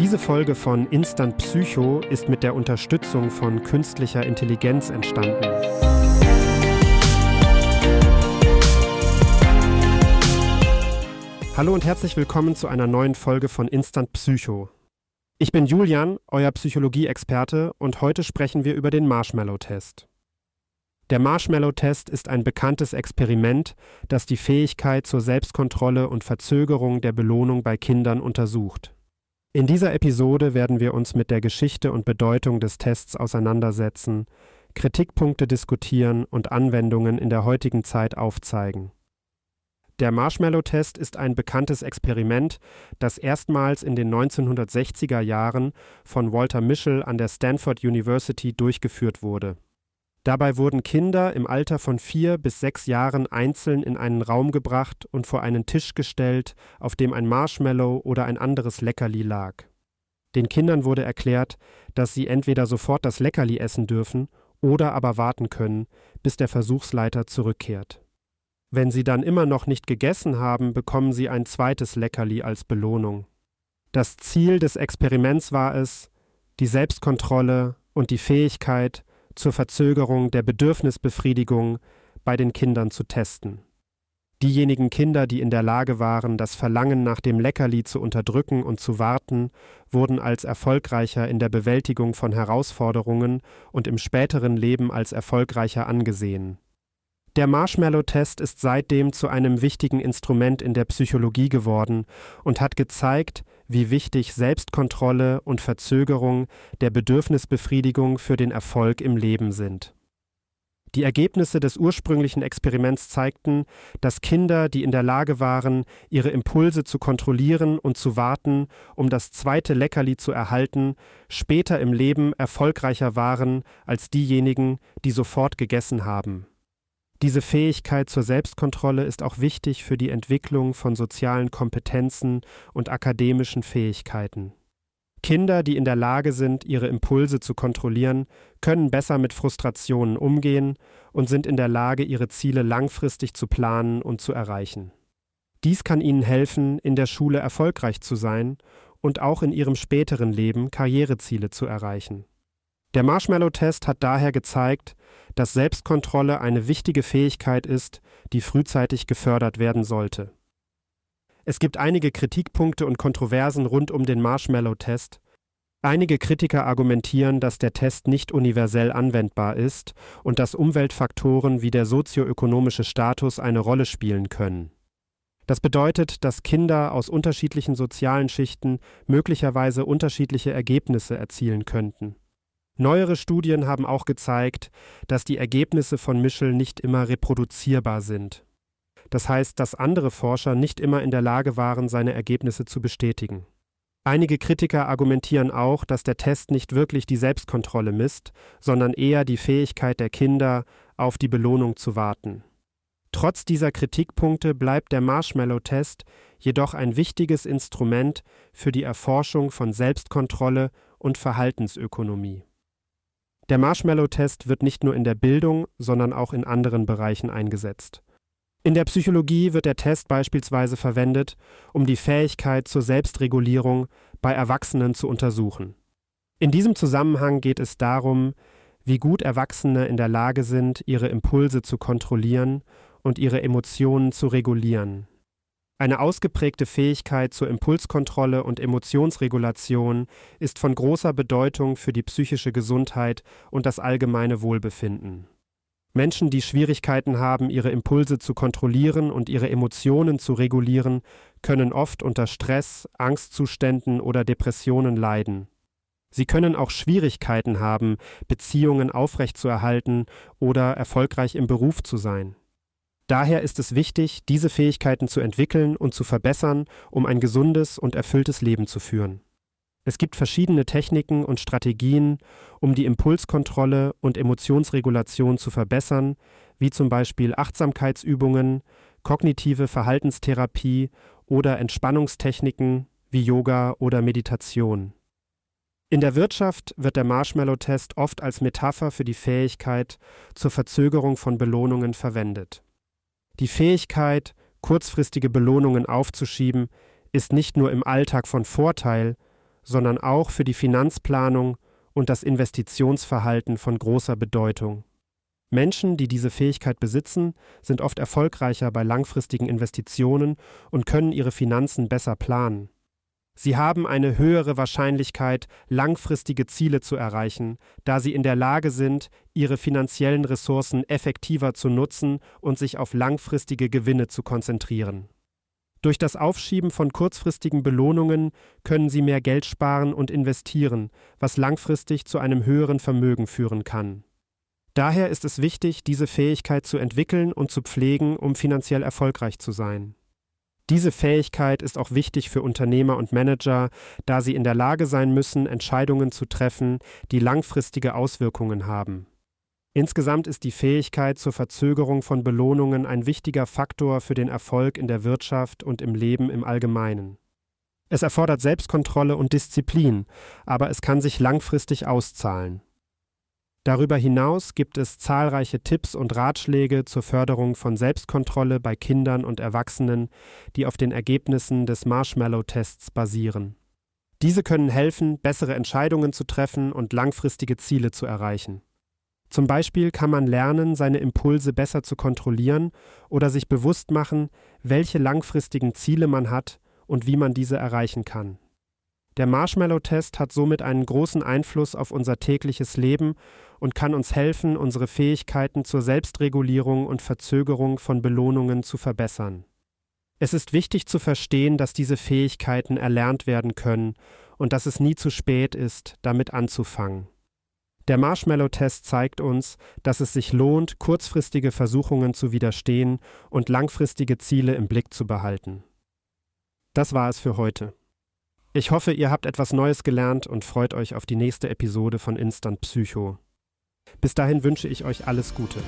Diese Folge von Instant Psycho ist mit der Unterstützung von künstlicher Intelligenz entstanden. Hallo und herzlich willkommen zu einer neuen Folge von Instant Psycho. Ich bin Julian, euer Psychologie-Experte, und heute sprechen wir über den Marshmallow-Test. Der Marshmallow-Test ist ein bekanntes Experiment, das die Fähigkeit zur Selbstkontrolle und Verzögerung der Belohnung bei Kindern untersucht. In dieser Episode werden wir uns mit der Geschichte und Bedeutung des Tests auseinandersetzen, Kritikpunkte diskutieren und Anwendungen in der heutigen Zeit aufzeigen. Der Marshmallow-Test ist ein bekanntes Experiment, das erstmals in den 1960er Jahren von Walter Mischel an der Stanford University durchgeführt wurde Dabei wurden Kinder im Alter von vier bis sechs Jahren einzeln in einen Raum gebracht und vor einen Tisch gestellt, auf dem ein Marshmallow oder ein anderes Leckerli lag. Den Kindern wurde erklärt, dass sie entweder sofort das Leckerli essen dürfen oder aber warten können, bis der Versuchsleiter zurückkehrt. Wenn sie dann immer noch nicht gegessen haben, bekommen sie ein zweites Leckerli als Belohnung. Das Ziel des Experiments war es, die Selbstkontrolle und die Fähigkeit, zur Verzögerung der Bedürfnisbefriedigung bei den Kindern zu testen. Diejenigen Kinder, die in der Lage waren, das Verlangen nach dem Leckerli zu unterdrücken und zu warten, wurden als erfolgreicher in der Bewältigung von Herausforderungen und im späteren Leben als erfolgreicher angesehen der Marshmallow-Test ist seitdem zu einem wichtigen Instrument in der Psychologie geworden und hat gezeigt, wie wichtig Selbstkontrolle und Verzögerung der Bedürfnisbefriedigung für den Erfolg im Leben sind. Die Ergebnisse des ursprünglichen Experiments zeigten, dass Kinder, die in der Lage waren, ihre Impulse zu kontrollieren und zu warten, um das zweite Leckerli zu erhalten, später im Leben erfolgreicher waren als diejenigen, die sofort gegessen haben. Diese Fähigkeit zur Selbstkontrolle ist auch wichtig für die Entwicklung von sozialen Kompetenzen und akademischen Fähigkeiten. Kinder, die in der Lage sind, ihre Impulse zu kontrollieren, können besser mit Frustrationen umgehen und sind in der Lage, ihre Ziele langfristig zu planen und zu erreichen. Dies kann ihnen helfen, in der Schule erfolgreich zu sein und auch in ihrem späteren Leben Karriereziele zu erreichen. Der Marshmallow-Test hat daher gezeigt, dass Selbstkontrolle eine wichtige Fähigkeit ist, die frühzeitig gefördert werden sollte. Es gibt einige Kritikpunkte und Kontroversen rund um den Marshmallow-Test. Einige Kritiker argumentieren, dass der Test nicht universell anwendbar ist und dass Umweltfaktoren wie der sozioökonomische Status eine Rolle spielen können. Das bedeutet, dass Kinder aus unterschiedlichen sozialen Schichten möglicherweise unterschiedliche Ergebnisse erzielen könnten. Neuere Studien haben auch gezeigt, dass die Ergebnisse von Mischel nicht immer reproduzierbar sind. Das heißt, dass andere Forscher nicht immer in der Lage waren, seine Ergebnisse zu bestätigen. Einige Kritiker argumentieren auch, dass der Test nicht wirklich die Selbstkontrolle misst, sondern eher die Fähigkeit der Kinder, auf die Belohnung zu warten. Trotz dieser Kritikpunkte bleibt der Marshmallow-Test jedoch ein wichtiges Instrument für die Erforschung von Selbstkontrolle und Verhaltensökonomie. Der Marshmallow-Test wird nicht nur in der Bildung, sondern auch in anderen Bereichen eingesetzt. In der Psychologie wird der Test beispielsweise verwendet, um die Fähigkeit zur Selbstregulierung bei Erwachsenen zu untersuchen. In diesem Zusammenhang geht es darum, wie gut Erwachsene in der Lage sind, ihre Impulse zu kontrollieren und ihre Emotionen zu regulieren. Eine ausgeprägte Fähigkeit zur Impulskontrolle und Emotionsregulation ist von großer Bedeutung für die psychische Gesundheit und das allgemeine Wohlbefinden. Menschen, die Schwierigkeiten haben, ihre Impulse zu kontrollieren und ihre Emotionen zu regulieren, können oft unter Stress, Angstzuständen oder Depressionen leiden. Sie können auch Schwierigkeiten haben, Beziehungen aufrechtzuerhalten oder erfolgreich im Beruf zu sein. Daher ist es wichtig, diese Fähigkeiten zu entwickeln und zu verbessern, um ein gesundes und erfülltes Leben zu führen. Es gibt verschiedene Techniken und Strategien, um die Impulskontrolle und Emotionsregulation zu verbessern, wie zum Beispiel Achtsamkeitsübungen, kognitive Verhaltenstherapie oder Entspannungstechniken wie Yoga oder Meditation. In der Wirtschaft wird der Marshmallow-Test oft als Metapher für die Fähigkeit zur Verzögerung von Belohnungen verwendet. Die Fähigkeit, kurzfristige Belohnungen aufzuschieben, ist nicht nur im Alltag von Vorteil, sondern auch für die Finanzplanung und das Investitionsverhalten von großer Bedeutung. Menschen, die diese Fähigkeit besitzen, sind oft erfolgreicher bei langfristigen Investitionen und können ihre Finanzen besser planen. Sie haben eine höhere Wahrscheinlichkeit, langfristige Ziele zu erreichen, da sie in der Lage sind, ihre finanziellen Ressourcen effektiver zu nutzen und sich auf langfristige Gewinne zu konzentrieren. Durch das Aufschieben von kurzfristigen Belohnungen können sie mehr Geld sparen und investieren, was langfristig zu einem höheren Vermögen führen kann. Daher ist es wichtig, diese Fähigkeit zu entwickeln und zu pflegen, um finanziell erfolgreich zu sein. Diese Fähigkeit ist auch wichtig für Unternehmer und Manager, da sie in der Lage sein müssen, Entscheidungen zu treffen, die langfristige Auswirkungen haben. Insgesamt ist die Fähigkeit zur Verzögerung von Belohnungen ein wichtiger Faktor für den Erfolg in der Wirtschaft und im Leben im Allgemeinen. Es erfordert Selbstkontrolle und Disziplin, aber es kann sich langfristig auszahlen. Darüber hinaus gibt es zahlreiche Tipps und Ratschläge zur Förderung von Selbstkontrolle bei Kindern und Erwachsenen, die auf den Ergebnissen des Marshmallow-Tests basieren. Diese können helfen, bessere Entscheidungen zu treffen und langfristige Ziele zu erreichen. Zum Beispiel kann man lernen, seine Impulse besser zu kontrollieren oder sich bewusst machen, welche langfristigen Ziele man hat und wie man diese erreichen kann. Der Marshmallow-Test hat somit einen großen Einfluss auf unser tägliches Leben und kann uns helfen, unsere Fähigkeiten zur Selbstregulierung und Verzögerung von Belohnungen zu verbessern. Es ist wichtig zu verstehen, dass diese Fähigkeiten erlernt werden können und dass es nie zu spät ist, damit anzufangen. Der Marshmallow-Test zeigt uns, dass es sich lohnt, kurzfristige Versuchungen zu widerstehen und langfristige Ziele im Blick zu behalten. Das war es für heute. Ich hoffe, ihr habt etwas Neues gelernt und freut euch auf die nächste Episode von Instant Psycho. Bis dahin wünsche ich euch alles Gute.